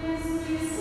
Yes, yes.